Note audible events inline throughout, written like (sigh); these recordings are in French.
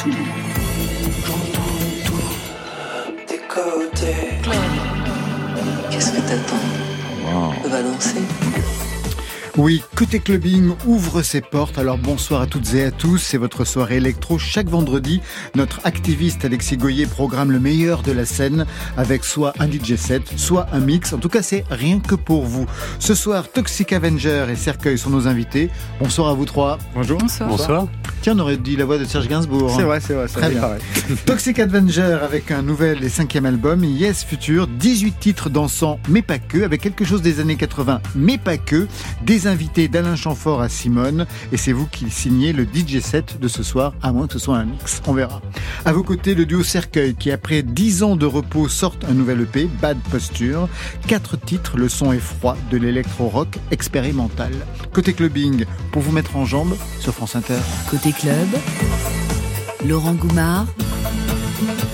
tout. J'entends tout. Des côtés. Qu'est-ce que t'attends Va danser. Oui, Côté Clubbing ouvre ses portes. Alors bonsoir à toutes et à tous. C'est votre soirée électro chaque vendredi. Notre activiste Alexis Goyer programme le meilleur de la scène avec soit un DJ set, soit un mix. En tout cas, c'est rien que pour vous. Ce soir, Toxic Avenger et Cercueil sont nos invités. Bonsoir à vous trois. Bonjour. Bonsoir. Tiens, on aurait dit la voix de Serge Gainsbourg. C'est vrai, c'est vrai. Très bien. (laughs) Toxic Avenger avec un nouvel et cinquième album, Yes Future, 18 titres dansants, mais pas que, avec quelque chose des années 80, mais pas que, des invités d'Alain Chamfort à Simone, et c'est vous qui signez le DJ set de ce soir, à moins que ce soit un mix, on verra. À vos côtés, le duo Cercueil, qui après 10 ans de repos sortent un nouvel EP, Bad Posture, quatre titres, le son est froid de l'électro-rock expérimental. Côté clubbing, pour vous mettre en jambe sur France Inter. Côté club, Laurent Goumard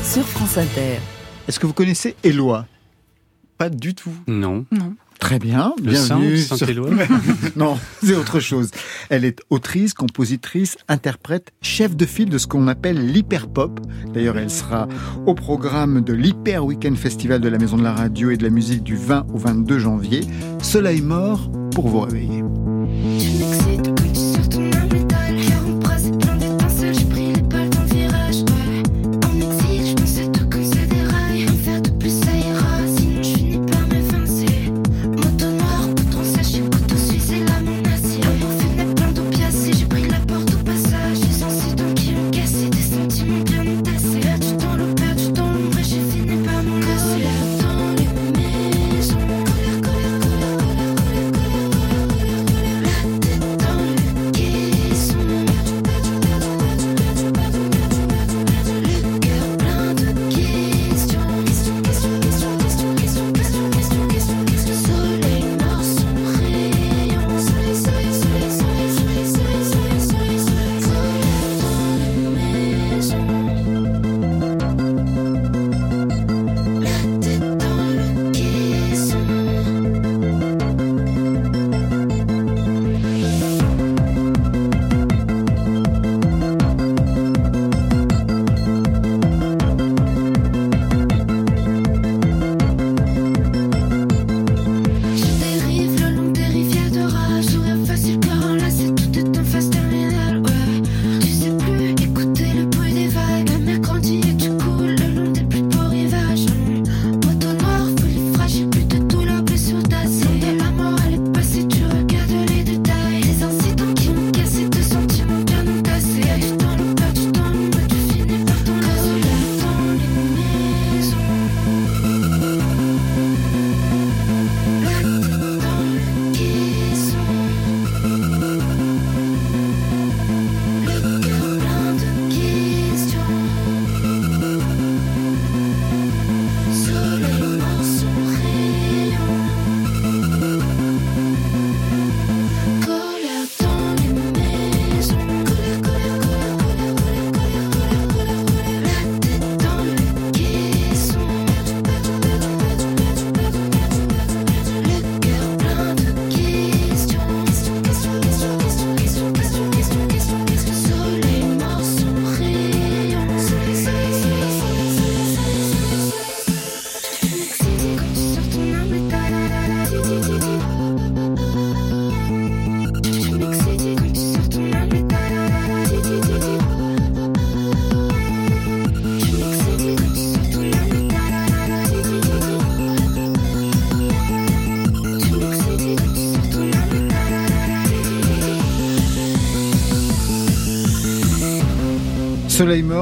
sur France Inter. Est-ce que vous connaissez Eloi Pas du tout. Non. Non. Très bien, Le bienvenue. Saint, sur- Saint-Éloi (laughs) non, c'est autre chose. Elle est autrice, compositrice, interprète, chef de file de ce qu'on appelle l'hyperpop. D'ailleurs, elle sera au programme de l'Hyper Weekend Festival de la Maison de la Radio et de la Musique du 20 au 22 janvier. Soleil mort pour vous réveiller.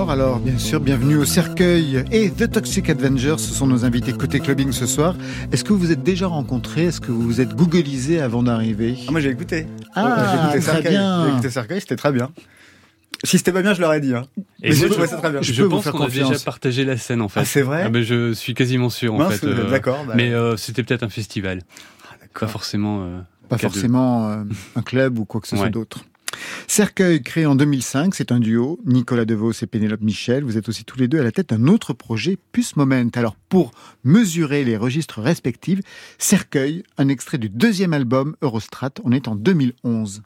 Mort, alors bien sûr, bienvenue au Cercueil et The Toxic Avengers, ce sont nos invités côté clubbing ce soir. Est-ce que vous vous êtes déjà rencontrés? Est-ce que vous vous êtes googlisé avant d'arriver? Ah, moi j'ai écouté. Ah, j'ai écouté très Cercueil. bien. J'ai écouté Cercueil, c'était très bien. Si c'était pas bien, je l'aurais dit. Hein. Et Mais je trouvais ça très bien. Je, Je pense qu'on a déjà partagé la scène en fait. Ah, c'est vrai? Ah, ben, Je suis quasiment sûr en fait. euh, D'accord. bah, Mais euh, c'était peut-être un festival. Pas forcément. euh, Pas de- forcément euh, un club ou quoi que ce soit d'autre. Cercueil, créé en 2005, c'est un duo, Nicolas DeVos et Pénélope Michel. Vous êtes aussi tous les deux à la tête d'un autre projet, Puce Moment. Alors, pour mesurer les registres respectifs, Cercueil, un extrait du deuxième album Eurostrat, on est en 2011.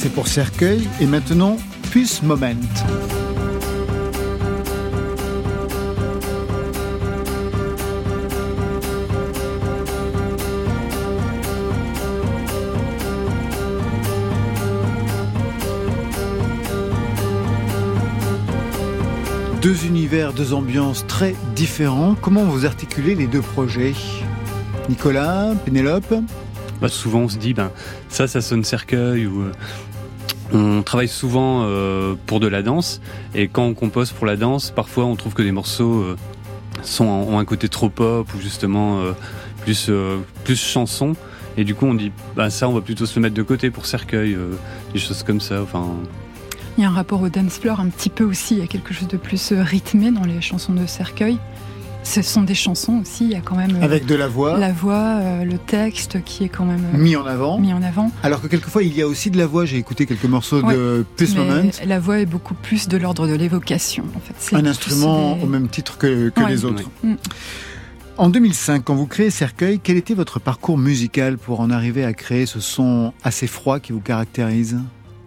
C'est pour Cercueil. Et maintenant, Puce Moment. Deux univers, deux ambiances très différents. Comment vous articulez les deux projets? Nicolas, Pénélope? Bah, Souvent on se dit, ben, ça, ça sonne cercueil ou... On travaille souvent euh, pour de la danse et quand on compose pour la danse, parfois on trouve que des morceaux euh, sont, ont un côté trop pop ou justement euh, plus, plus chanson. Et du coup, on dit, bah ça, on va plutôt se le mettre de côté pour cercueil, des choses comme ça. Enfin, Il y a un rapport au dance floor un petit peu aussi. Il y a quelque chose de plus rythmé dans les chansons de cercueil. Ce sont des chansons aussi. Il y a quand même euh, Avec de la voix la voix, euh, le texte qui est quand même euh, mis en avant. mis en avant. Alors que quelquefois il y a aussi de la voix. J'ai écouté quelques morceaux de Mais Moment. la voix est beaucoup plus de l'ordre de l'évocation. En fait, C'est Un instrument des- au même titre que, que Ouais. les autres. Mm. En 2005, quand vous créez Cercueil, quel était votre parcours musical pour en arriver à créer ce son assez froid qui vous caractérise?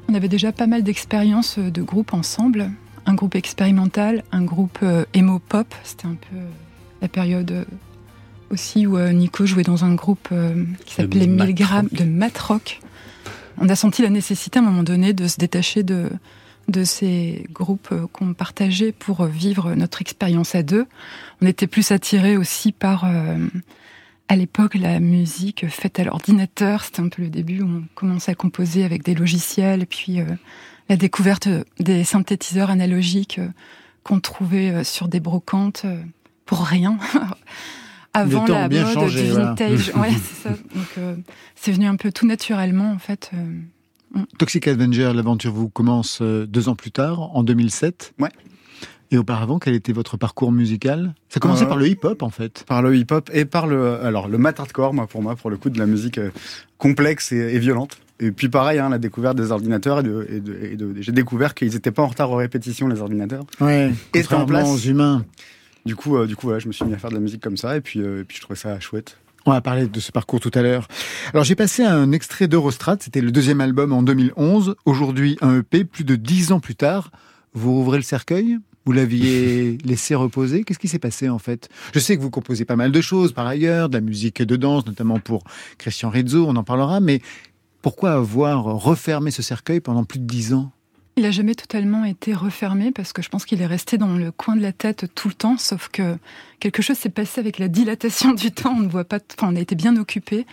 On avait déjà pas mal d'expériences de groupe ensemble. Un groupe expérimental, un groupe euh, emo pop. C'était un peu la période euh, aussi où euh, Nico jouait dans un groupe euh, qui De s'appelait mat 1000 grammes rock. de mat rock. On a senti la nécessité à un moment donné de se détacher de, de ces groupes qu'on partageait pour vivre notre expérience à deux. On était plus attirés aussi par, euh, à l'époque, la musique faite à l'ordinateur. C'était un peu le début où on commençait à composer avec des logiciels, puis euh, la découverte des synthétiseurs analogiques euh, qu'on trouvait sur des brocantes pour rien. (laughs) Avant la mode changé, du voilà. vintage. (laughs) ouais, c'est ça. Donc, euh, c'est venu un peu tout naturellement, en fait. euh, Toxic Avenger, l'aventure vous commence euh, deux ans plus tard, en 2007. Ouais. Et auparavant, quel était votre parcours musical? Ça commençait Euh, par le hip-hop en fait. Par le hip-hop et par le, alors le mat hardcore, moi, pour moi, pour le coup, de la musique complexe et, et violente. Et puis pareil, hein, la découverte des ordinateurs et de, et de, et de- j'ai découvert qu'ils n'étaient pas en retard aux répétitions, les ordinateurs. Ouais. Et en place. aux humains. Du coup, euh, du coup, voilà, je me suis mis à faire de la musique comme ça, et puis, euh, et puis je trouvais ça chouette. On va parler de ce parcours tout à l'heure. Alors j'ai passé un extrait d'Eurostrat, c'était le deuxième album en 2011. Aujourd'hui un EP, plus de dix ans plus tard. Vous rouvrez le cercueil? Vous l'aviez (laughs) laissé reposer? Qu'est-ce qui s'est passé en fait? Je sais que vous composez pas mal de choses par ailleurs, de la musique de danse, notamment pour Christian Rizzo, on en parlera, mais pourquoi avoir refermé ce cercueil pendant plus de dix ans? Il a jamais totalement été refermé parce que je pense qu'il est resté dans le coin de la tête tout le temps, sauf que quelque chose s'est passé avec la dilatation du temps. On ne voit pas, enfin, on a été bien occupé,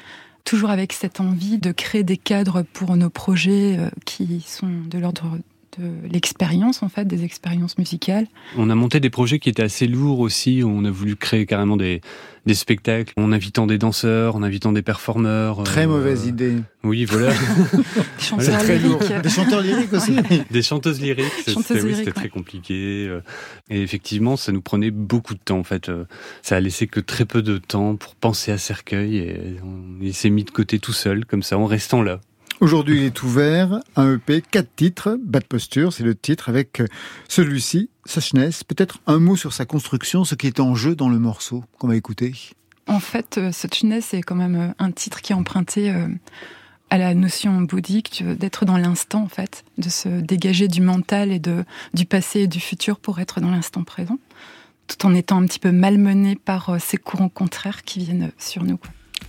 toujours avec cette envie de créer des cadres pour nos projets euh, qui sont de l'ordre de l'expérience en fait, des expériences musicales. On a monté des projets qui étaient assez lourds aussi. On a voulu créer carrément des, des spectacles en invitant des danseurs, en invitant des performeurs. Très euh, mauvaise idée. Oui, voilà. (laughs) Des chanteurs Très lyriques. Des chanteurs lyriques aussi (laughs) des chanteuses lyriques. c'était- oui, très compliqué. euh, Et effectivement, ça nous prenait beaucoup de temps. En fait, Euh, ça a laissé que très peu de temps pour penser à Cercueil et on, il s'est mis de côté tout seul, comme ça, en restant là. Aujourd'hui, il est ouvert, un EP, quatre titres, Bad Posture, c'est le titre avec euh, celui-ci, Suchness. Peut-être un mot sur sa construction, ce qui est en jeu dans le morceau qu'on va écouter. En fait, euh, Suchness est quand même euh, un titre qui est emprunté à la notion bouddhique d'être dans l'instant, en fait, de se dégager du mental et de, du passé et du futur pour être dans l'instant présent, tout en étant un petit peu malmené par ces courants contraires qui viennent sur nous.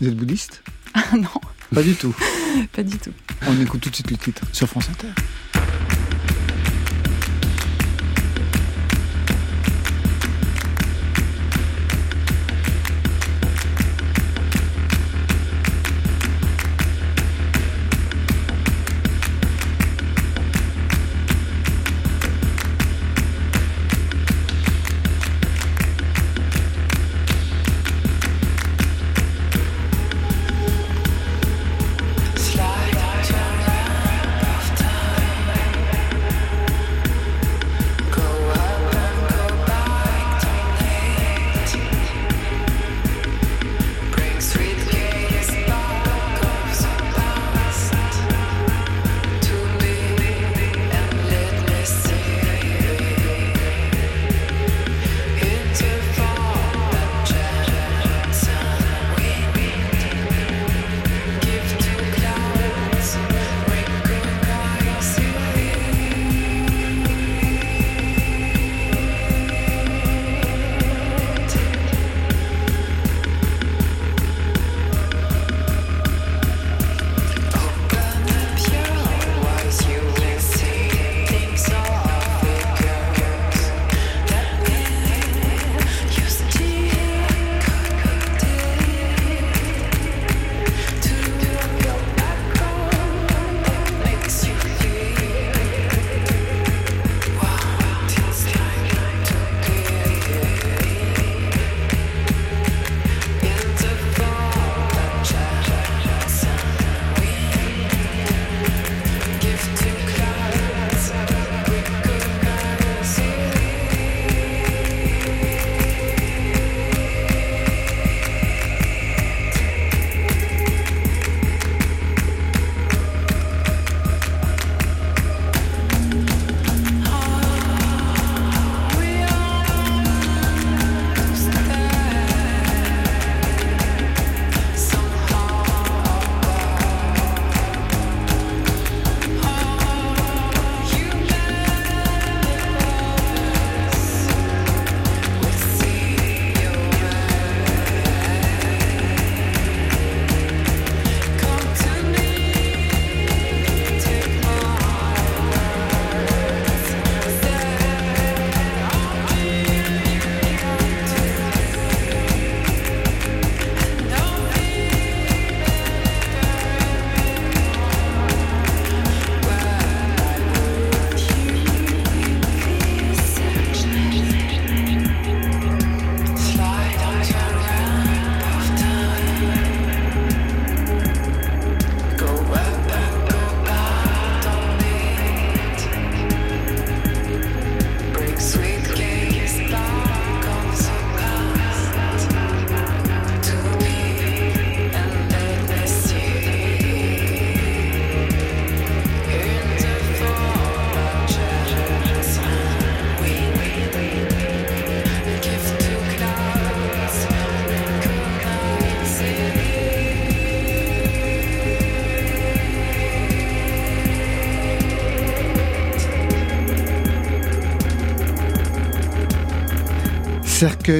Vous êtes bouddhiste? (laughs) Ah non, Pas du tout. (laughs) pas du tout. On écoute tout de suite le titre sur France Inter.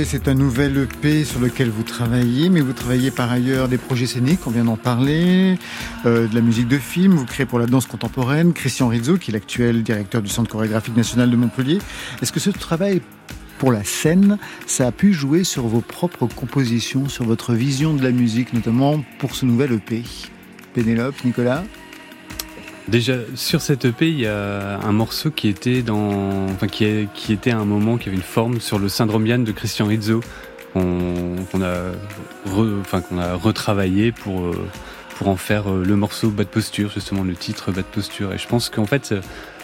C'est un nouvel EP sur lequel vous travaillez, mais vous travaillez par ailleurs des projets scéniques, on vient d'en parler, euh, de la musique de film, vous créez pour la danse contemporaine, Christian Rizzo, qui est l'actuel directeur du Centre chorégraphique national de Montpellier. Est-ce que ce travail pour la scène, ça a pu jouer sur vos propres compositions, sur votre vision de la musique, notamment pour ce nouvel EP Pénélope, Nicolas? Déjà, sur cette EP, il y a un morceau qui était dans, enfin, qui, est, qui était à un moment qui avait une forme sur le syndrome Yann de Christian Rizzo, qu'on a, enfin, qu'on a retravaillé pour, euh, pour en faire euh, le morceau Bad Posture, justement le titre Bad Posture. Et je pense qu'en fait,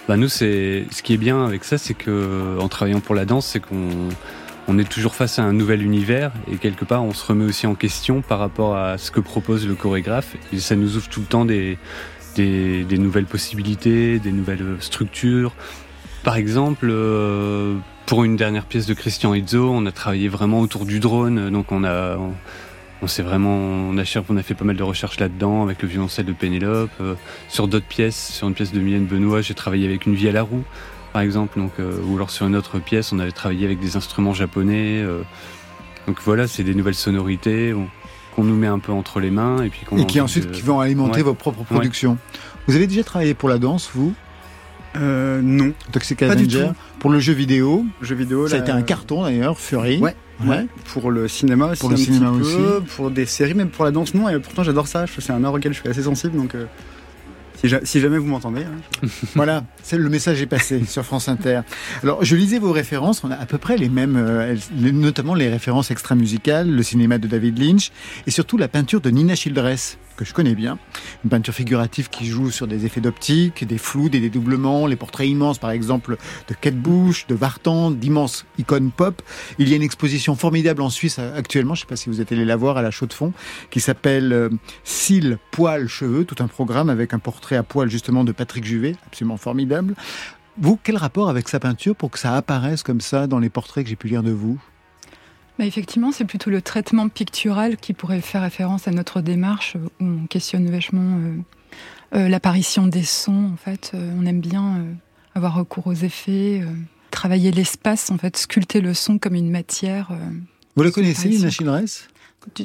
bah, nous, c'est, ce qui est bien avec ça, c'est que, en travaillant pour la danse, c'est qu'on, on est toujours face à un nouvel univers et quelque part on se remet aussi en question par rapport à ce que propose le chorégraphe et ça nous ouvre tout le temps des, des, nouvelles possibilités, des nouvelles structures. Par exemple, euh, pour une dernière pièce de Christian Izzo, on a travaillé vraiment autour du drone, donc on a, on, s'est vraiment, on a, on fait pas mal de recherches là-dedans avec le violoncelle de Pénélope. Euh, sur d'autres pièces, sur une pièce de Mylène Benoît, j'ai travaillé avec une vie à la roue, par exemple, donc, euh, ou alors sur une autre pièce, on avait travaillé avec des instruments japonais. donc voilà, c'est des nouvelles sonorités qu'on nous met un peu entre les mains et puis et qui ensuite qui vont alimenter vos propres productions. Vous avez déjà travaillé pour la danse, vous? Euh, Non. Toxic Avenger Pour le jeu vidéo. Jeu vidéo. Ça a été un carton d'ailleurs, Fury. Ouais. Ouais. Pour le cinéma aussi. Pour le cinéma aussi. pour des séries, même pour la danse, non. Et pourtant, j'adore ça. C'est un art auquel je suis assez sensible, donc. Euh, si, jamais vous m'entendez. Hein. (laughs) voilà, le message est passé sur France Inter. Alors, je lisais vos références, on a à peu près les mêmes, euh, notamment les références extra-musicales, le cinéma de David Lynch, et surtout la peinture de Nina Childress, que je connais bien. Une peinture figurative qui joue sur des effets d'optique, des flous, des dédoublements, les portraits immenses, par exemple, de Kate Bush, de Vartan, d'immenses icônes pop. Il y a une exposition formidable en Suisse actuellement, je ne sais pas si vous êtes allé la voir à la Chaux de Fonds, qui s'appelle euh, Cils, poils, cheveux, tout un programme avec un portrait à poil justement de Patrick Juvet, absolument formidable. Vous, quel rapport avec sa peinture pour que ça apparaisse comme ça dans les portraits que j'ai pu lire de vous? Bah effectivement, c'est plutôt le traitement pictural qui pourrait faire référence à notre démarche où on questionne vachement euh, euh, l'apparition des sons. En fait, euh, on aime bien avoir recours aux effets, travailler l'espace, en fait, sculpter le son comme une matière. Vous la connaissez, Ina Childress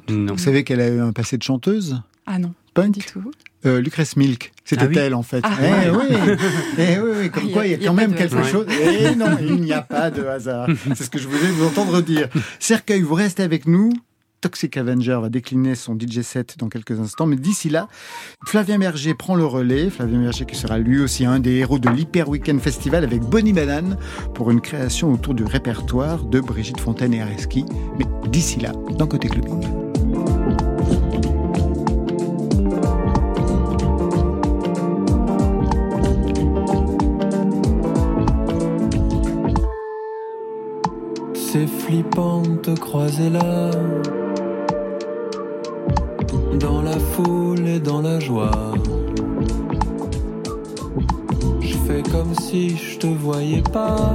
non. Vous savez qu'elle a eu un passé de chanteuse? Ah non, Punk pas du tout. Euh, Lucrèce Milk, c'était Ah elle en fait. Ah. eh, oui. (laughs) eh oui, oui, comme Ah, il y a- quoi il y a il y a quand même quelque hasard. chose. Eh non, il n'y a (laughs) pas de hasard. C'est ce que je voulais vous entendre dire. Cercueil, vous restez avec nous. Toxic Avenger va décliner son DJ set dans quelques instants, mais d'ici là, Flavien Berger prend le relais. Flavien Berger qui sera lui aussi un des héros de l'Hyper Weekend Festival avec Bonnie Banane pour une création autour du répertoire de Brigitte Fontaine et Areski. Mais d'ici là, dans Côté Clubbing. C'est flippant de te croiser là. Dans la foule et dans la joie. Je fais comme si je te voyais pas.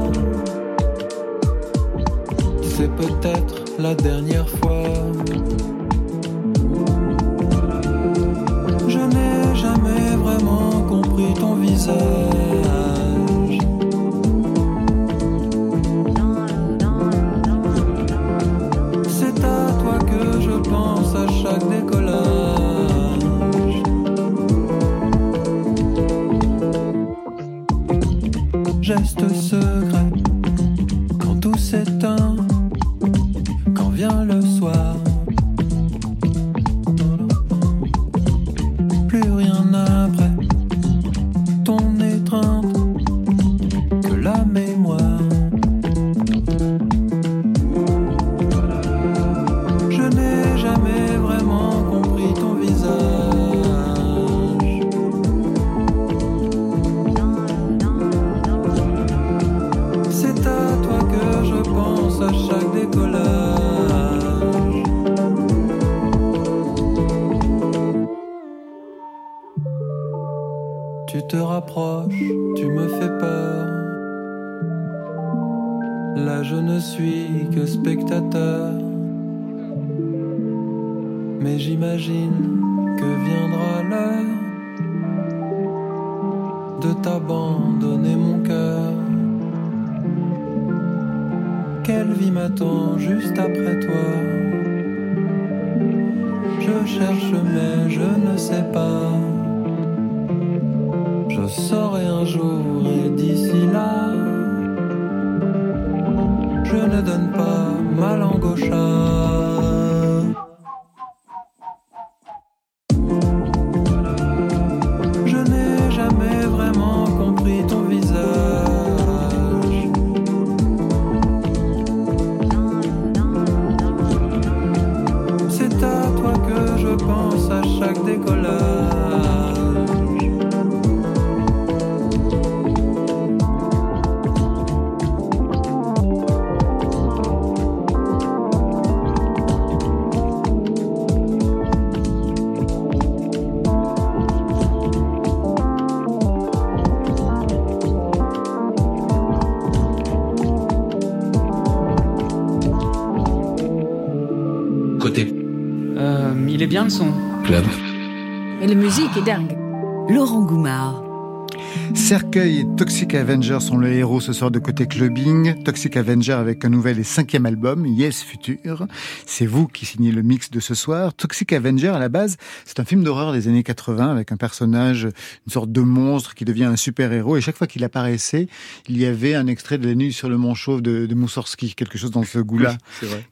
C'est peut-être la dernière fois. Je n'ai jamais vraiment compris ton visage. Secret. Quand tout s'éteint, quand vient le est bien le son. club. Et la musique est dingue. Laurent Goumard. Cercueil et Toxic Avenger sont le héros ce soir de côté clubbing. Toxic Avenger avec un nouvel et cinquième album, Yes Future. C'est vous qui signez le mix de ce soir. Toxic Avenger, à la base, c'est un film d'horreur des années 80 avec un personnage, une sorte de monstre qui devient un super-héros. Et chaque fois qu'il apparaissait, il y avait un extrait de La nuit sur le mont chauve de, de Moussorski, quelque chose dans ce goût-là.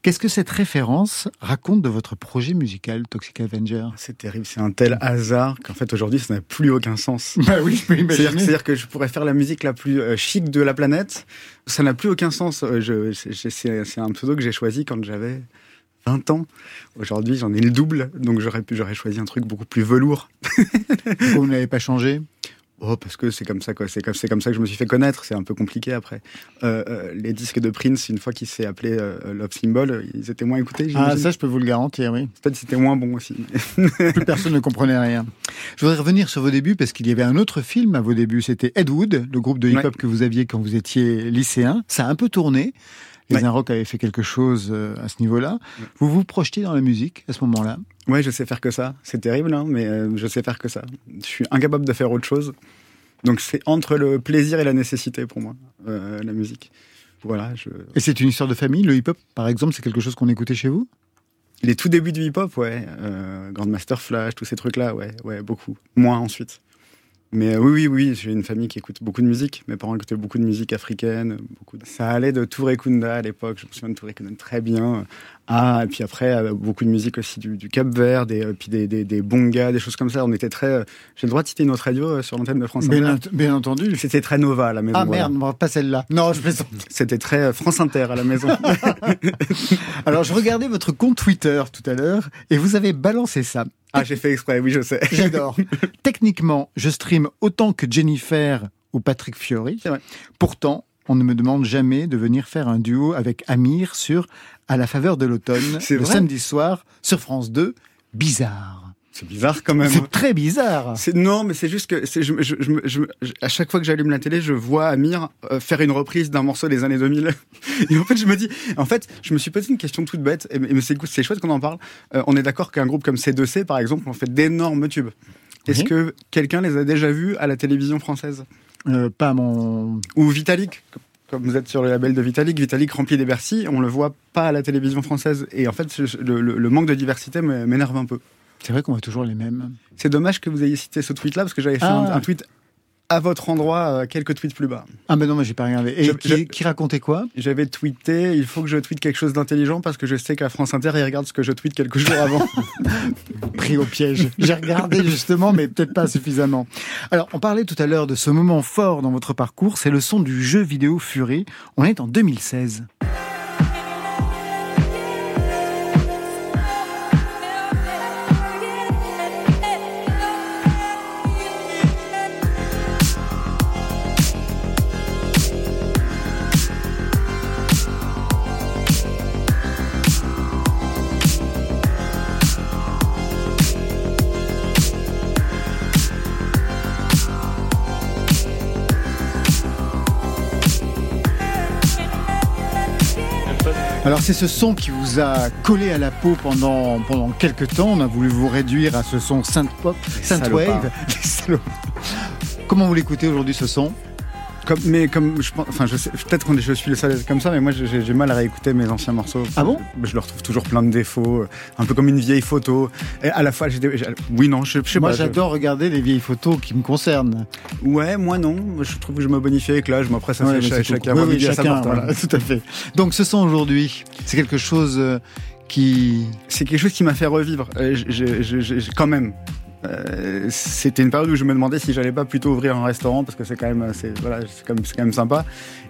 Qu'est-ce que cette référence raconte de votre projet musical, Toxic Avenger C'est terrible, c'est un tel hasard qu'en fait aujourd'hui ça n'a plus aucun sens. Bah oui, je peux imaginer. C'est-à-dire que je pourrais faire la musique la plus euh, chic de la planète. Ça n'a plus aucun sens. Euh, c'est- un pseudo que j'ai choisi quand j'avais 20 ans. Aujourd'hui, j'en ai le double, donc j'aurais choisi un truc beaucoup plus velours. Pourquoi vous n'avez pas changé? Oh, parce que c'est comme ça, quoi. C'est comme, c'est comme ça que je me suis fait connaître. C'est un peu compliqué après. Euh, euh, les disques de Prince, une fois qu'il s'est appelé euh, Love Symbol, ils étaient moins écoutés. Ah, ça, je peux vous le garantir, oui. Peut-être c'était moins bon aussi. (laughs) Plus personne ne comprenait rien. Je voudrais revenir sur vos débuts parce qu'il y avait un autre film à vos débuts. C'était Ed Wood, le groupe de hip-hop Ouais. que vous aviez quand vous étiez lycéen. Ça a un peu tourné. Les Ouais. Avaient fait quelque chose euh, à ce niveau-là. Vous vous projetiez dans la musique à ce moment-là? Ouais, je sais faire que ça. C'est terrible, hein, mais euh, je sais faire que ça. Je suis incapable de faire autre chose. Donc c'est entre le plaisir et la nécessité pour moi, euh, la musique. Voilà, je... Et c'est une histoire de famille. Le hip-hop, par exemple, c'est quelque chose qu'on écoutait chez vous? Les tout débuts du hip-hop, ouais, euh, Grandmaster Flash, tous ces trucs-là, ouais, ouais, beaucoup. Moins ensuite. Mais euh, oui, oui, oui, j'ai une famille qui écoute beaucoup de musique. Mes parents écoutaient beaucoup de musique africaine. Beaucoup de... Ça allait de Touré Kunda à l'époque. Je me souviens de Touré Kunda très bien. Ah, et puis après, euh, beaucoup de musique aussi du, du Cap Vert, des, euh, puis des, des, des bongas, des choses comme ça. On était très. J'ai le droit de citer notre radio sur l'antenne de France Inter. bien entendu. C'était très Nova à la maison. Ah voilà. merde, pas celle-là. Non, je plaisante. C'était très France Inter à la maison. (laughs) Alors, je regardais votre compte Twitter tout à l'heure et vous avez balancé ça. Ah, j'ai fait exprès, oui, je sais. (laughs) J'adore. Techniquement, je stream autant que Jennifer ou Patrick Fiori. C'est vrai. Pourtant, on ne me demande jamais de venir faire un duo avec Amir sur À la faveur de l'automne, C'est le samedi soir sur France 2. Bizarre. C'est bizarre quand même. C'est très bizarre. Non, mais c'est juste que je, à chaque fois que j'allume la télé, je vois Amir euh, faire une reprise d'un morceau des années 2000. (laughs) Et en fait, je me dis, en fait, je me suis posé une question toute bête. Et, mais c'est, chouette qu'on en parle. Euh, on est d'accord qu'un groupe comme C2C, par exemple, on fait d'énormes tubes. Est-ce que quelqu'un les a déjà vus à la télévision française? Euh, pas mon. Ou Vitalik comme vous êtes sur le label de Vitalik, Vitalik remplit des Bercy, on le voit pas à la télévision française. Et en fait, le, le- le manque de diversité m'énerve un peu. C'est vrai qu'on voit toujours les mêmes. C'est dommage que vous ayez cité ce tweet-là, parce que j'avais fait Ah. un, un tweet à votre endroit, euh, quelques tweets plus bas. Ah ben non, mais j'ai pas regardé. Et Je- qui, je- qui racontait quoi? J'avais tweeté, il faut que je tweete quelque chose d'intelligent, parce que je sais qu'à France Inter, ils regardent ce que je tweete quelques jours avant. (laughs) Pris au piège. J'ai regardé justement, mais peut-être pas suffisamment. Alors, on parlait tout à l'heure de ce moment fort dans votre parcours, c'est le son du jeu vidéo Fury. On est en 2016. C'est ce son qui vous a collé à la peau pendant, pendant quelques temps. On a voulu vous réduire à ce son synth pop, synth salopards. wave. (laughs) Les salopards. Comment vous l'écoutez aujourd'hui ce son? Comme, mais comme je pense, enfin, je sais, peut-être que je suis le seul à être comme ça, mais moi, j'ai j'ai mal à réécouter mes anciens morceaux. Ah bon? Je, je leur trouve toujours plein de défauts, euh, un peu comme une vieille photo. Et à la fois, j'ai des- j'ai- oui, non, je, je sais Moi, pas. je- j'adore regarder les vieilles photos qui me concernent. Ouais, moi non. Je trouve que je me bonifie avec l'âge, mais après, ça Ouais, fait chacun. Oui, oui, chacun, hein. voilà, (laughs) tout à fait. Donc, ce son aujourd'hui, c'est quelque chose euh, qui. c'est quelque chose qui m'a fait revivre. Euh, je- je- je- je- quand même. Euh, C'était une période où je me demandais si j'allais pas plutôt ouvrir un restaurant parce que c'est quand même, c'est voilà, c'est quand même, c'est quand même sympa.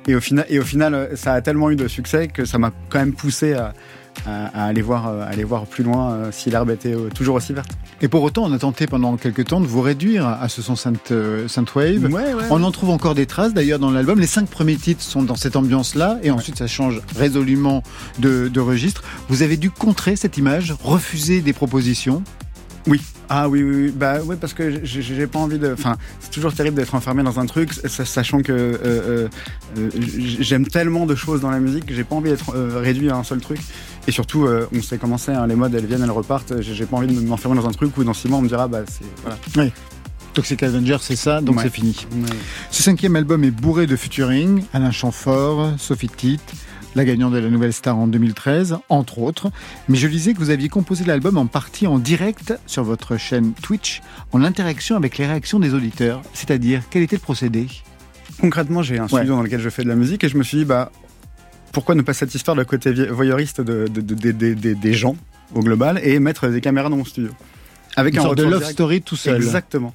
Et au final, et au final, euh, ça a tellement eu de succès que ça m'a quand même poussé à, à- à aller voir, euh, à aller voir plus loin euh, si l'herbe était euh, toujours aussi verte. Et pour autant, on a tenté pendant quelques temps de vous réduire à ce son euh, synthwave. Ouais, ouais. On en trouve encore des traces d'ailleurs dans l'album. Les cinq premiers titres sont dans cette ambiance-là et ensuite ça change résolument de, de registre. Vous avez dû contrer cette image, refuser des propositions. Oui. Ah oui, oui, oui. bah oui, parce que j'ai- j'ai pas envie de. Enfin, c'est toujours terrible d'être enfermé dans un truc, sa- sachant que euh, euh, euh, j'aime tellement de choses dans la musique que j'ai pas envie d'être euh, réduit à un seul truc. Et surtout, euh, on sait comment c'est, hein, les modes elles viennent, elles repartent. J'ai pas envie de m'enfermer dans un truc où dans six mois on me dira, bah c'est. Voilà. Toxic Avenger, c'est ça, donc Ouais. c'est fini. Ouais. Ce cinquième album est bourré de featuring. Alain Chamfort, Sophie Tite, la gagnante de la Nouvelle Star en 2013, entre autres. Mais je lisais que vous aviez composé l'album en partie en direct sur votre chaîne Twitch, en interaction avec les réactions des auditeurs. C'est-à-dire, quel était le procédé? Concrètement, j'ai un studio dans lequel je fais de la musique et je me suis dit, bah, pourquoi ne pas satisfaire le côté voyeuriste de, de- de- de- de- de- des gens au global et mettre des caméras dans mon studio? Avec Une un sorte de love direct. story tout seul. Exactement.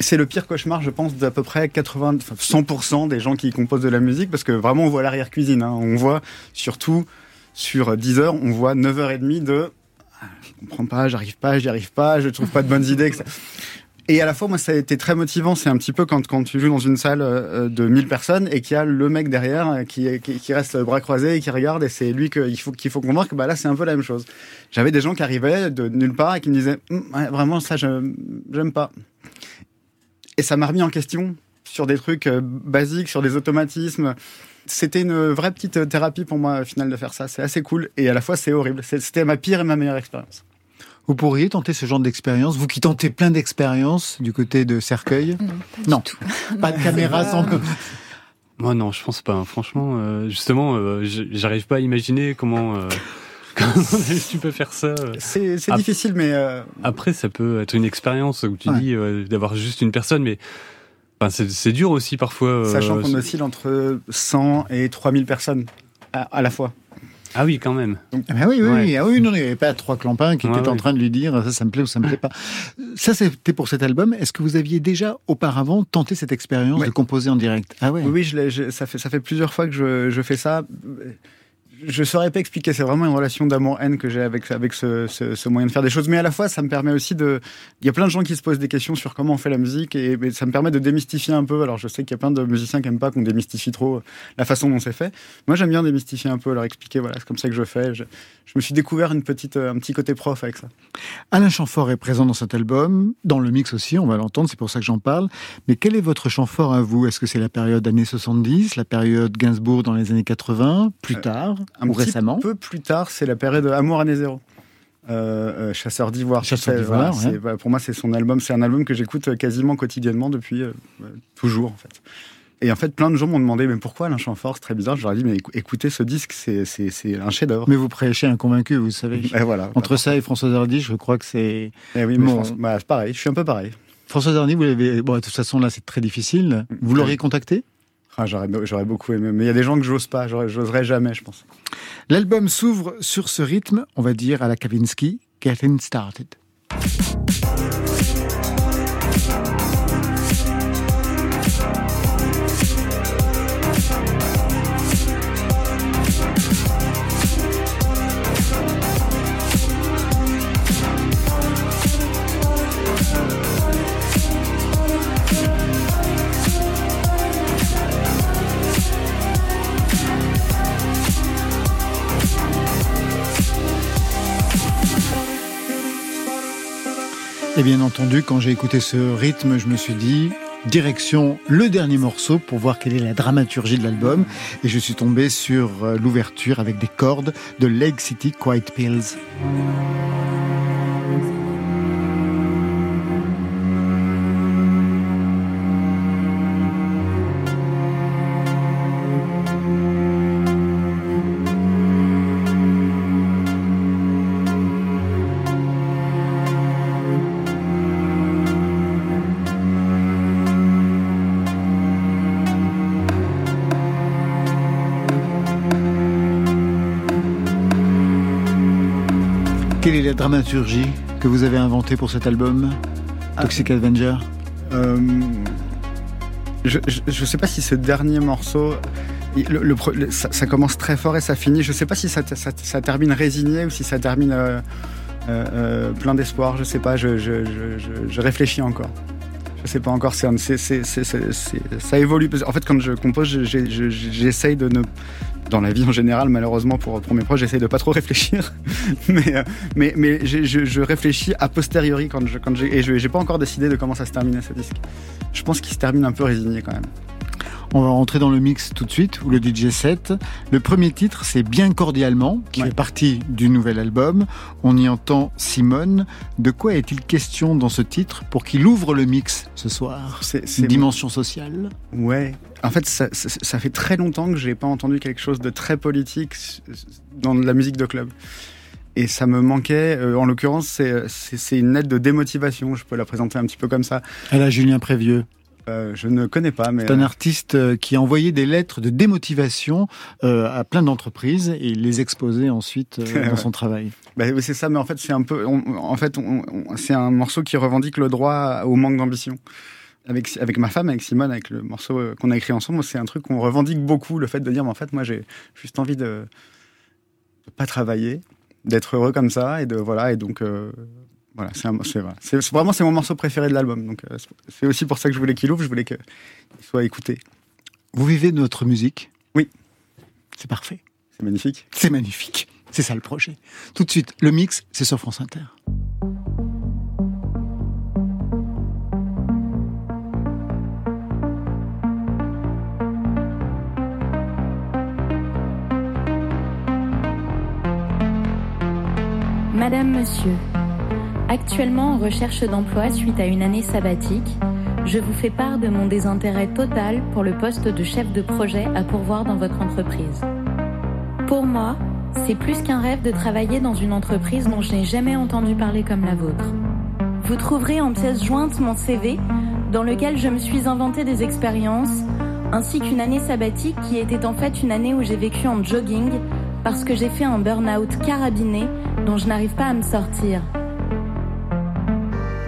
C'est le pire cauchemar, je pense, d'à peu près 80, enfin, 100% des gens qui composent de la musique, parce que vraiment, on voit l'arrière-cuisine. hein. On voit, surtout, sur 10 heures, on voit 9h30 de ah, je comprends pas, j'arrive pas, j'y arrive pas, je trouve pas de bonnes idées. Et à la fois, moi, ça a été très motivant. C'est un petit peu quand, tu joues dans une salle euh, de 1000 personnes et qu'il y a le mec derrière euh, qui, qui, qui reste bras croisés et qui regarde et c'est lui qu'il faut, qu'il faut convaincre. Bah là, c'est un peu la même chose. J'avais des gens qui arrivaient de nulle part et qui me disaient Hum, vraiment ça, j'aime pas. Et ça m'a remis en question sur des trucs euh, basiques, sur des automatismes. C'était une vraie petite thérapie pour moi, au final, de faire ça. C'est assez cool et à la fois, c'est horrible. C'était ma pire et ma meilleure expérience. Vous pourriez tenter ce genre d'expérience, vous qui tentez plein d'expériences du côté de Cercueil? Non, pas du Non. tout. (laughs) Pas de caméra sans... Moi non, je pense pas. hein. Franchement, euh, justement, euh, j'arrive pas à imaginer comment, euh, (laughs) comment tu peux faire ça. C'est difficile, mais euh, Après, ça peut être une expérience où tu Ouais. dis euh, d'avoir juste une personne, mais enfin, c'est dur aussi parfois. euh, sachant qu'on oscille entre 100 et 3000 personnes à, à la fois. Ah oui, quand même. Ah bah oui, oui, Ouais. oui. Ah oui, non, il n'y avait pas trois clampins qui Ouais, étaient en train de lui dire ça, ça me plaît ou ça me plaît pas. Ça, c'était pour cet album. Est-ce que vous aviez déjà auparavant tenté cette expérience Ouais. de composer en direct? Ah ouais. Oui, oui, je je- ça, fait, ça fait plusieurs fois que je, je fais ça. Je saurais pas expliquer, c'est vraiment une relation d'amour-haine que j'ai avec, avec ce, ce, ce moyen de faire des choses. Mais à la fois, ça me permet aussi de. Il y a plein de gens qui se posent des questions sur comment on fait la musique et, et ça me permet de démystifier un peu. Alors, je sais qu'il y a plein de musiciens qui aiment pas qu'on démystifie trop la façon dont c'est fait. Moi, j'aime bien démystifier un peu, leur expliquer, voilà, c'est comme ça que je fais. Je, je me suis découvert une petite, un petit côté prof avec ça. Alain Chamfort est présent dans cet album, dans le mix aussi, on va l'entendre, c'est pour ça que j'en parle. Mais quel est votre Chamfort à vous? Est-ce que c'est la période années 70, la période Gainsbourg dans les années 80, plus Euh, tard? Un ou petit récemment peu plus tard, c'est la période Amour année zéro. Euh, euh, Chasseur d'ivoire. Chasseur d'ivoire, voilà, ouais. bah, pour moi, c'est son album. C'est un album que j'écoute quasiment quotidiennement depuis euh, euh, toujours, en fait. Et en fait, plein de gens m'ont demandé, mais pourquoi Alain Chamfort C'est très bizarre. Je leur ai dit, mais écou- écoutez ce disque, c'est un chef-d'œuvre. Mais vous prêchez un convaincu, vous savez. (laughs) Et voilà. Entre ça et François Hardy, je crois que c'est... Eh oui, mais Bon. bah, c'est pareil. Je suis un peu pareil. François Hardy, vous l'avez... Bon, de toute façon, là, c'est très difficile. Vous l'auriez contacté? Ah, J'aurais beaucoup aimé. Mais il y a des gens que j'ose pas. J'oserais jamais, je pense. L'album s'ouvre sur ce rythme, on va dire, à la Kavinsky, Getting Started. Et bien entendu, quand j'ai écouté ce rythme, je me suis dit, direction le dernier morceau pour voir quelle est la dramaturgie de l'album. Et je suis tombé sur euh, l'ouverture avec des cordes de Lake City Quiet Pills. Dramaturgie que vous avez inventée pour cet album Toxic Avenger Euh, je, je sais pas si ce dernier morceau, il- le, le pre- le- ça, ça commence très fort et ça finit. Je sais pas si ça, ça, ça termine résigné ou si ça termine euh, euh, plein d'espoir. Je sais pas. Je, je, je, je, je réfléchis encore. Je sais pas encore. C'est, ça évolue. En fait, quand je compose, je- je- je- j'essaye de ne dans la vie en général, malheureusement pour, mes proches, j'essaye de pas trop réfléchir, (laughs) mais euh, je, réfléchis a posteriori quand je quand j'ai et je j'ai pas encore décidé de comment ça se termine ce disque. Je pense qu'il se termine un peu résigné quand même. On va rentrer dans le mix tout de suite, ou le DJ set. Le premier titre, c'est Bien cordialement, qui Ouais. fait partie du nouvel album. On y entend Simone. De quoi est-il question dans ce titre pour qu'il ouvre le mix ce soir C'est Une dimension sociale ouais. En fait, ça, ça, ça fait très longtemps que j'ai pas entendu quelque chose de très politique dans la musique de club. Et ça me manquait. Euh, en l'occurrence, c'est c'est une lettre de démotivation. Je peux la présenter un petit peu comme ça. Elle a Julien Prévieux. Euh, je ne connais pas, mais C'est un artiste euh, qui a envoyé des lettres de démotivation euh, à plein d'entreprises et il les exposait ensuite euh, (laughs) dans son travail. Bah oui, c'est ça, mais en fait, c'est un peu. on- en fait, c'est un morceau qui revendique le droit au manque d'ambition. Avec, avec ma femme, avec Simone, avec le morceau euh, qu'on a écrit ensemble, c'est un truc qu'on revendique beaucoup, le fait de dire, mais en fait, moi, j'ai juste envie de de pas travailler, d'être heureux comme ça, et de voilà, et donc euh, voilà, c'est vraiment c'est mon morceau préféré de l'album, donc euh, c'est- c'est aussi pour ça que je voulais qu'il ouvre, je voulais qu'il soit écouté. Vous vivez de notre musique? Oui. C'est parfait. C'est magnifique. C'est magnifique. C'est ça le projet. Tout de suite, le mix, c'est sur France Inter. Madame, Monsieur, actuellement en recherche d'emploi suite à une année sabbatique, je vous fais part de mon désintérêt total pour le poste de chef de projet à pourvoir dans votre entreprise. Pour moi, c'est plus qu'un rêve de travailler dans une entreprise dont je n'ai jamais entendu parler comme la vôtre. Vous trouverez en pièce jointe mon CV, dans lequel je me suis inventé des expériences, ainsi qu'une année sabbatique qui était en fait une année où j'ai vécu en jogging parce que j'ai fait un burn-out carabiné dont je n'arrive pas à me sortir.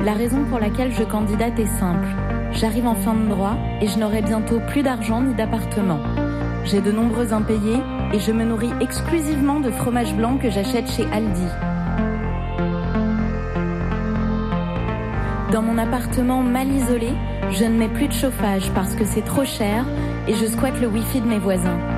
La raison pour laquelle je candidate est simple. J'arrive en fin de droit et je n'aurai bientôt plus d'argent ni d'appartement. J'ai de nombreux impayés et je me nourris exclusivement de fromage blanc que j'achète chez Aldi. Dans mon appartement mal isolé, je ne mets plus de chauffage parce que c'est trop cher et je squatte le wifi de mes voisins.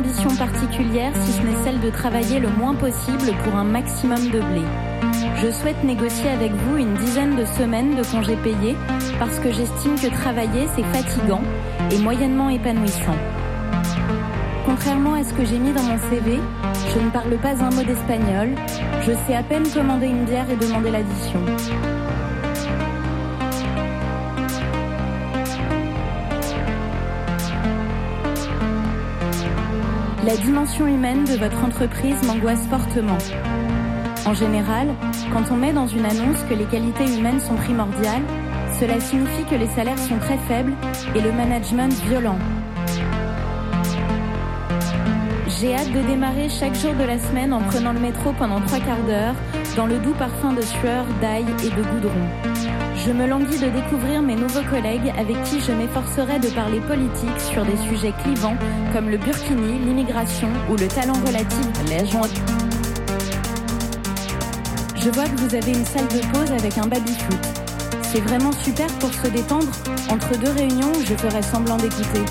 Ambition particulière si ce n'est celle de travailler le moins possible pour un maximum de blé. Je souhaite négocier avec vous une dizaine de semaines de congés payés parce que j'estime que travailler c'est fatigant et moyennement épanouissant. Contrairement à ce que j'ai mis dans mon CV, je ne parle pas un mot d'espagnol, je sais à peine commander une bière et demander l'addition. La dimension humaine de votre entreprise m'angoisse fortement. En général, quand on met dans une annonce que les qualités humaines sont primordiales, cela signifie que les salaires sont très faibles et le management violent. J'ai hâte de démarrer chaque jour de la semaine en prenant le métro pendant trois quarts d'heure, dans le doux parfum de sueur, d'ail et de goudron. Je me languis de découvrir mes nouveaux collègues avec qui je m'efforcerai de parler politique sur des sujets clivants comme le burkini, l'immigration ou le talent relatif la joint- Je vois que vous avez une salle de pause avec un baby-foot. C'est vraiment super pour se détendre entre deux réunions je ferai semblant d'écouter.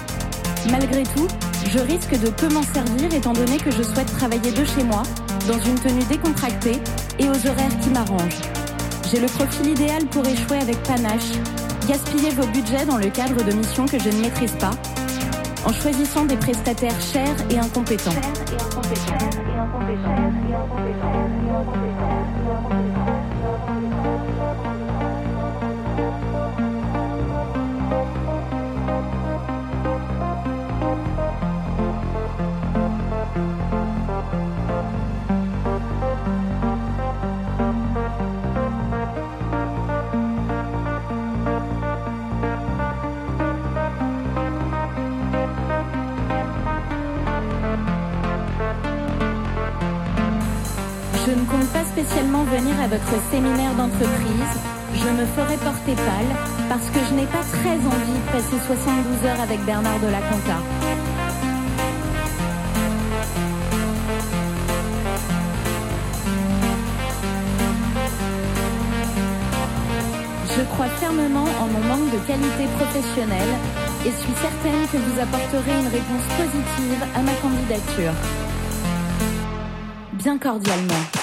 Malgré tout, je risque de peu m'en servir étant donné que je souhaite travailler de chez moi, dans une tenue décontractée et aux horaires qui m'arrangent. J'ai le profil idéal pour échouer avec panache, gaspiller vos budgets dans le cadre de missions que je ne maîtrise pas, en choisissant des prestataires chers et incompétents. Venir à votre séminaire d'entreprise, je me ferai porter pâle parce que je n'ai pas très envie de passer 72 heures avec Bernard de la Conta. Je crois fermement en mon manque de qualité professionnelle et suis certaine que vous apporterez une réponse positive à ma candidature. Bien cordialement.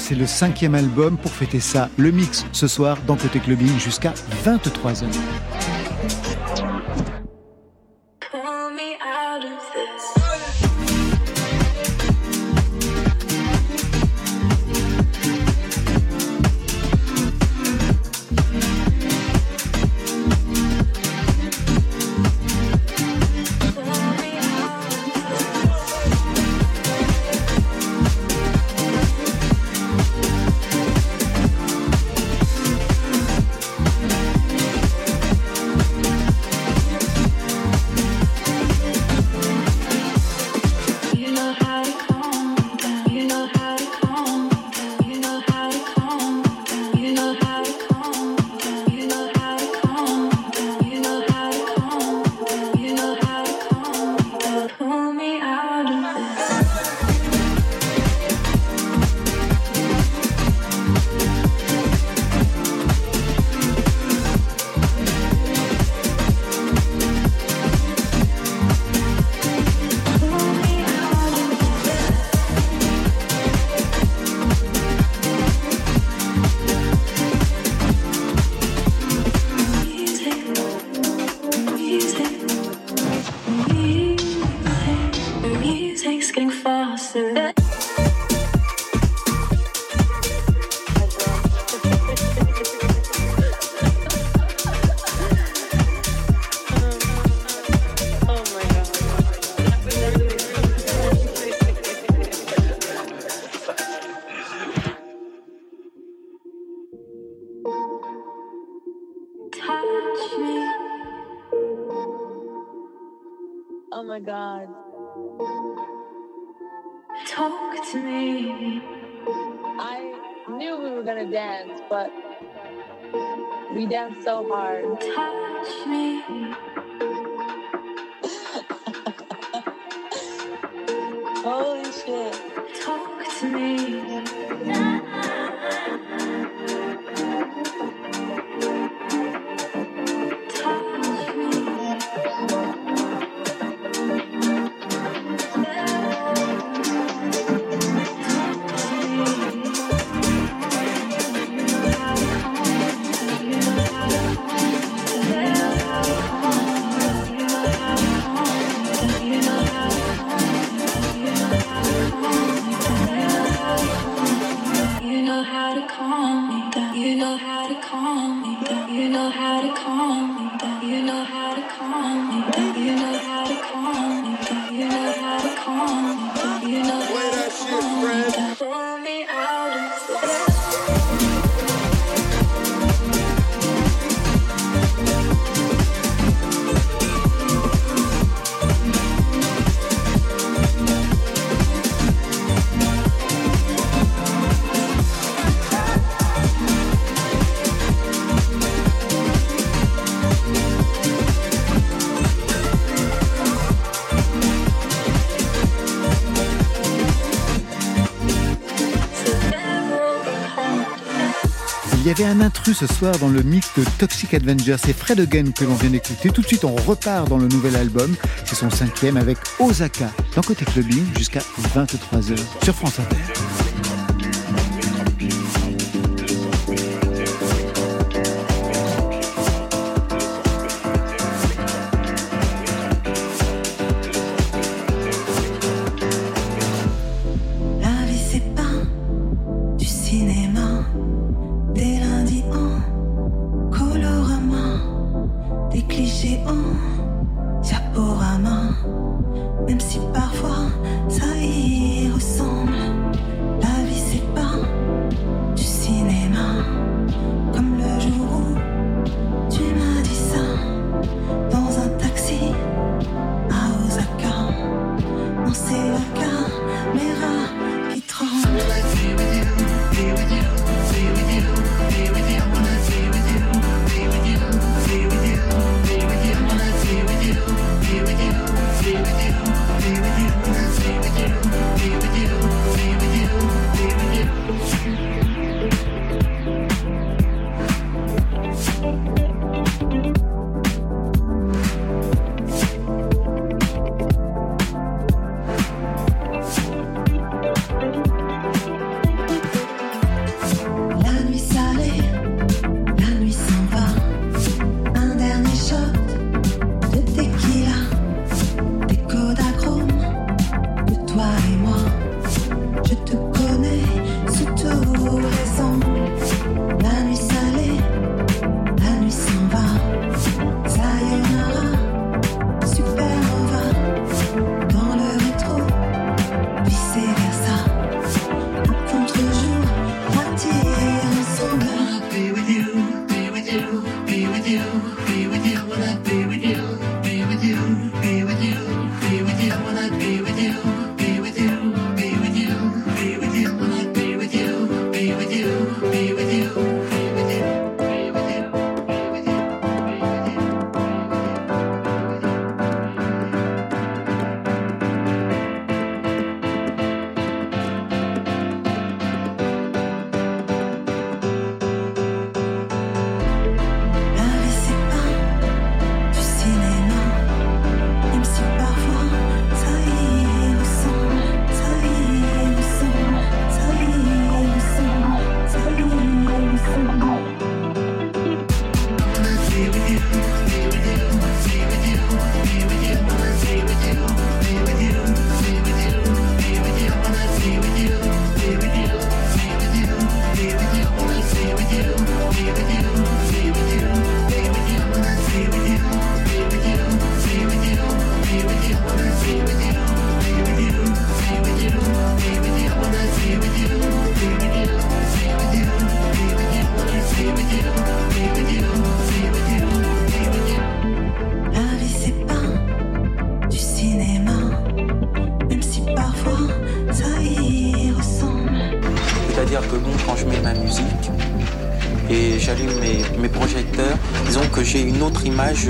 C'est le cinquième album. Pour fêter ça, le mix ce soir dans Côté Clubbing jusqu'à 23h. Talk to me. I knew we were gonna dance, but we danced so hard. Touch me. (laughs) Holy shit. Talk to me. Ce soir dans le mix de Toxic Avenger. C'est Fred Again que l'on vient d'écouter. Tout de suite, on repart dans le nouvel album. C'est son cinquième avec Osaka dans Côté Clubbing jusqu'à 23h sur France Inter.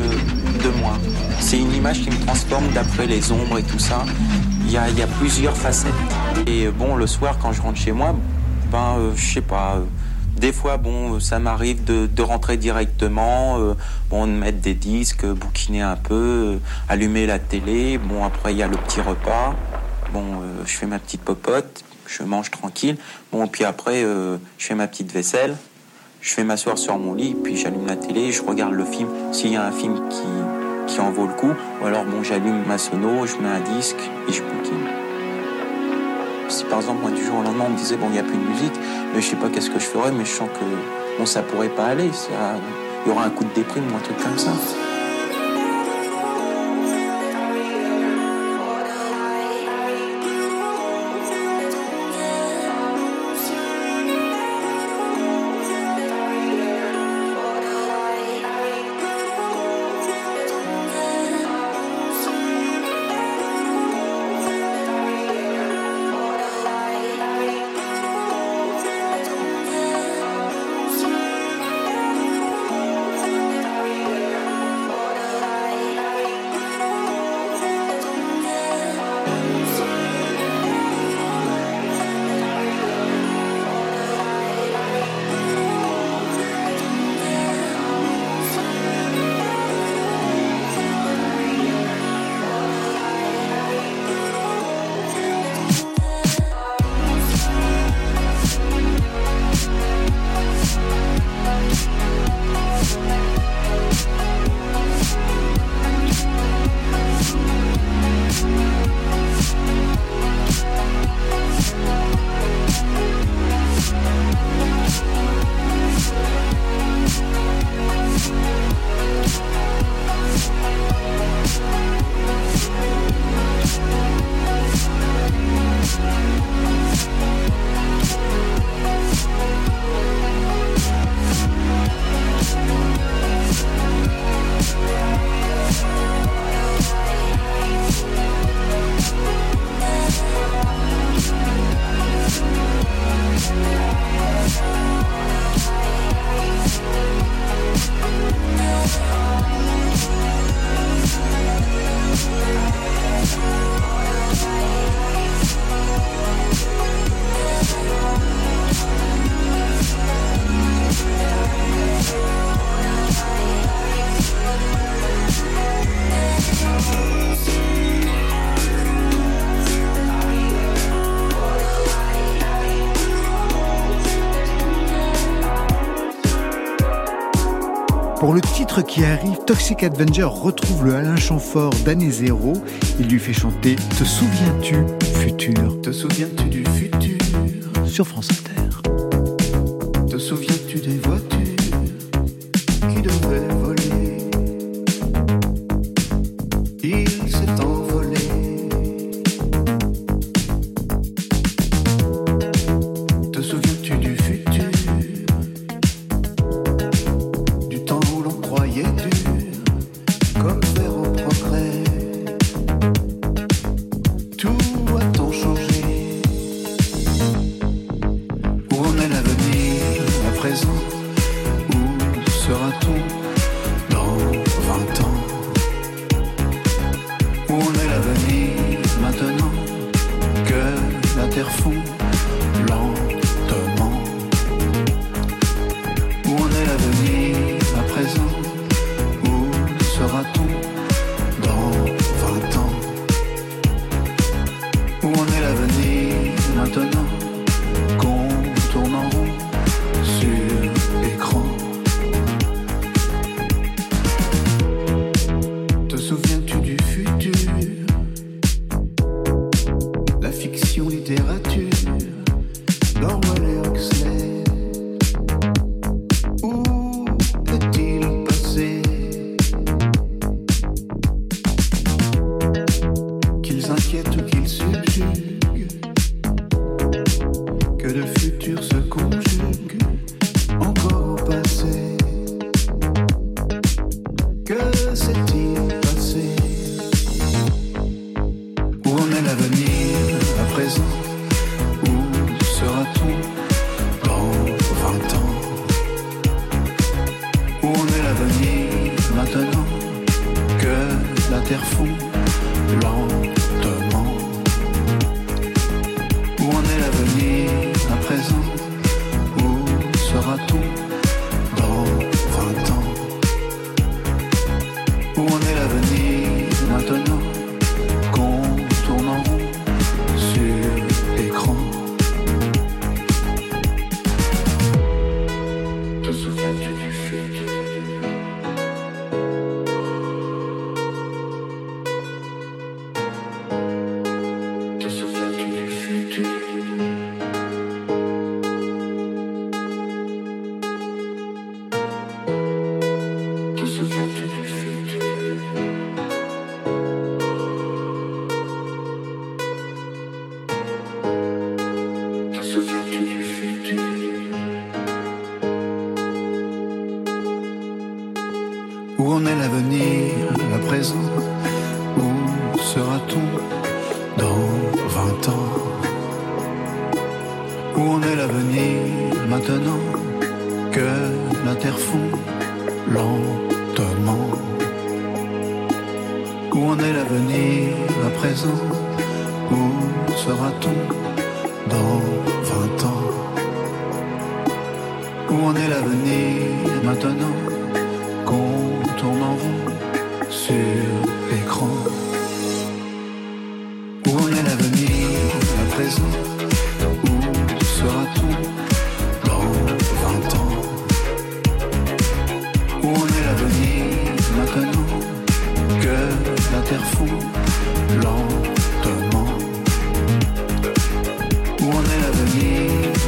De moi. C'est une image qui me transforme d'après les ombres et tout ça. Il y a, plusieurs facettes. Et euh, bon, le soir, quand je rentre chez moi, ben, euh, je sais pas. euh, des fois, bon, euh, ça m'arrive de, rentrer directement, bon, de mettre des disques, bouquiner un peu, allumer la télé. Bon, après, il y a le petit repas. Bon, je fais ma petite popote, je mange tranquille. Bon, puis après, je fais ma petite vaisselle. Je vais m'asseoir sur mon lit, puis j'allume la télé, je regarde le film. S'il y a un film qui, en vaut le coup, ou alors bon, j'allume ma sono, je mets un disque et je bouquine. Si par exemple, moi, du jour au lendemain, on me disait, bon, il n'y a plus de musique, mais je sais pas qu'est-ce que je ferais, mais je sens que bon, ça pourrait pas aller. Il y aura un coup de déprime ou un truc comme ça. qui arrive, Toxic Avenger retrouve le Alain Chamfort d'année zéro. Il lui fait chanter Te souviens-tu, futur? Te souviens-tu du futur? Sur France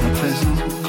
à présent.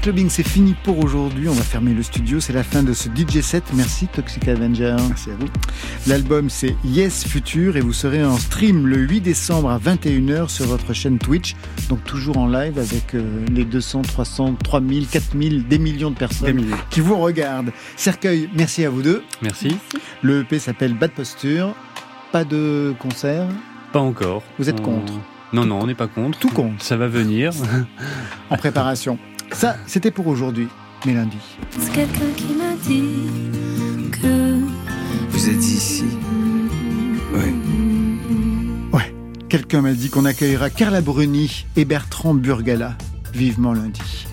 Clubbing, c'est fini pour aujourd'hui. On va fermer le studio. C'est la fin de ce DJ set. Merci Toxic Avenger. Merci à vous. L'album c'est Yes Future et vous serez en stream le 8 décembre à 21h sur votre chaîne Twitch. Donc toujours en live avec euh, les 200, 300, 3000, 4000, des millions de personnes Des millions. qui vous regardent. Cercueil, merci à vous deux. Merci. Le EP s'appelle Bad Posture. Pas de concert. Pas encore. Vous êtes On- contre Non, non, on n'est pas contre. Tout contre. Ça va venir. en préparation. (laughs) Ça, c'était pour aujourd'hui. Mais lundi. C'est quelqu'un qui m'a dit que Vous êtes ici. Ouais. Ouais, quelqu'un m'a dit qu'on accueillera Carla Bruni et Bertrand Burgala. Vivement lundi.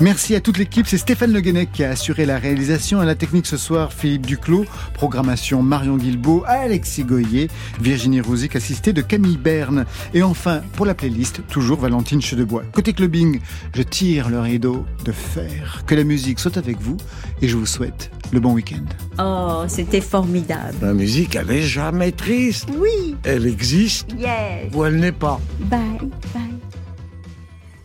Merci à toute l'équipe. C'est Stéphane Le Guenec qui a assuré la réalisation. À la technique ce soir, Philippe Duclos. Programmation Marion Guilbeault, Alexis Goyer, Virginie Rouzic, assistée de Camille Berne. Et enfin, pour la playlist, toujours Valentine Chedebois. Côté clubbing, je tire le rideau de fer. Que la musique soit avec vous et je vous souhaite le bon week-end. Oh, c'était formidable. La musique, elle est jamais triste. Oui. Elle existe Yes. ou elle n'est pas. Bye, bye.